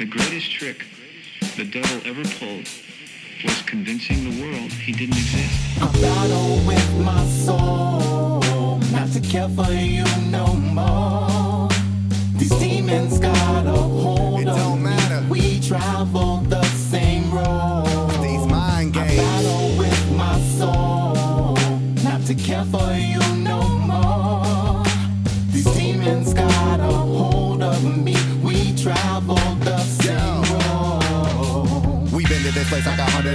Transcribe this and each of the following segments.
The greatest trick the devil ever pulled was convincing the world he didn't exist. I battle with my soul, not to care for you no more. These demons got a hold It of don't me. matter. We travel the same road. These mind games. I battle with my soul, not to care for you no more. These demons got a hold of me.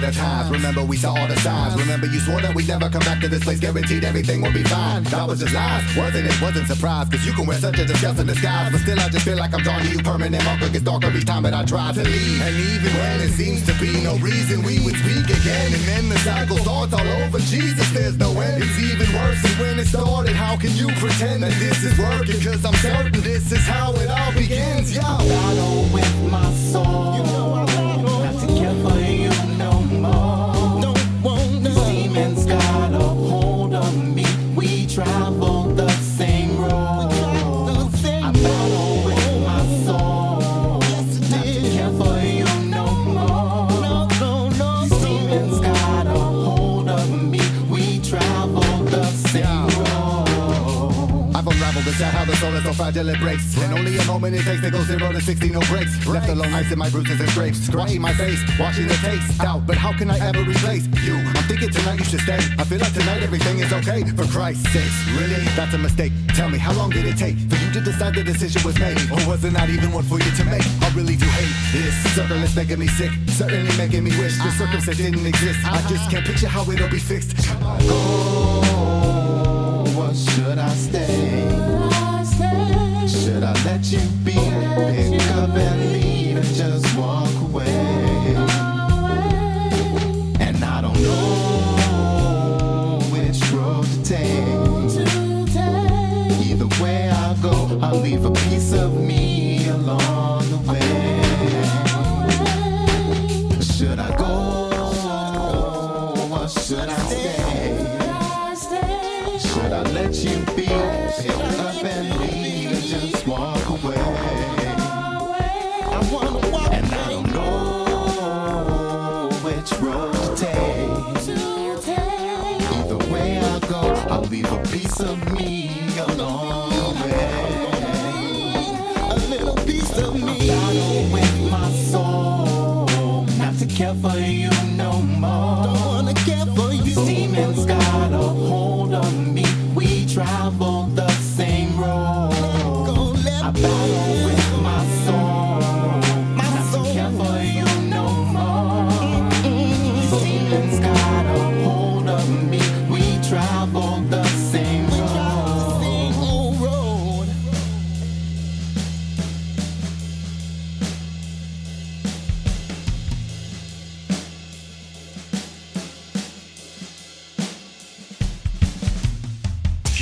Of times. Remember, we saw all the signs. Remember, you swore that we'd never come back to this place. Guaranteed everything would be fine. That was just lies, wasn't it? Wasn't surprised. Cause you can wear such a disgusting disguise. But still, I just feel like I'm drawn to you. Permanent marker gets darker each time that I try to leave. And even when it seems to be no reason, we would speak again. And then the cycle starts all over. Jesus, there's no end. It's even worse than when it started. How can you pretend that this is working? Cause I'm certain this is how it all begins, yo. This out how the soul is so fragile it breaks. And only a moment it takes to go zero to 60, no breaks. Left alone, ice in my bruises and scrapes. Scratching my face, washing the taste out. But how can I ever replace you? I'm thinking tonight you should stay. I feel like tonight everything is okay. For Christ's sake, really? That's a mistake. Tell me, how long did it take for you to decide the decision was made? Or was it not even one for you to make? I really do hate this. Circle is making me sick. Certainly making me wish the circumstance didn't exist. I just can't picture how it'll be fixed. Oh, what should I stay? Let you be? Pick up and leave and just walk away. And I don't know which road to take. Either way I go, I'll leave a piece of me along the way. A little piece of me. Battle with my soul, not to care for you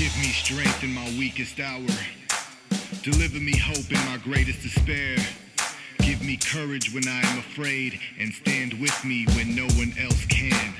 Give me strength in my weakest hour. Deliver me hope in my greatest despair. Give me courage when I am afraid and stand with me when no one else can.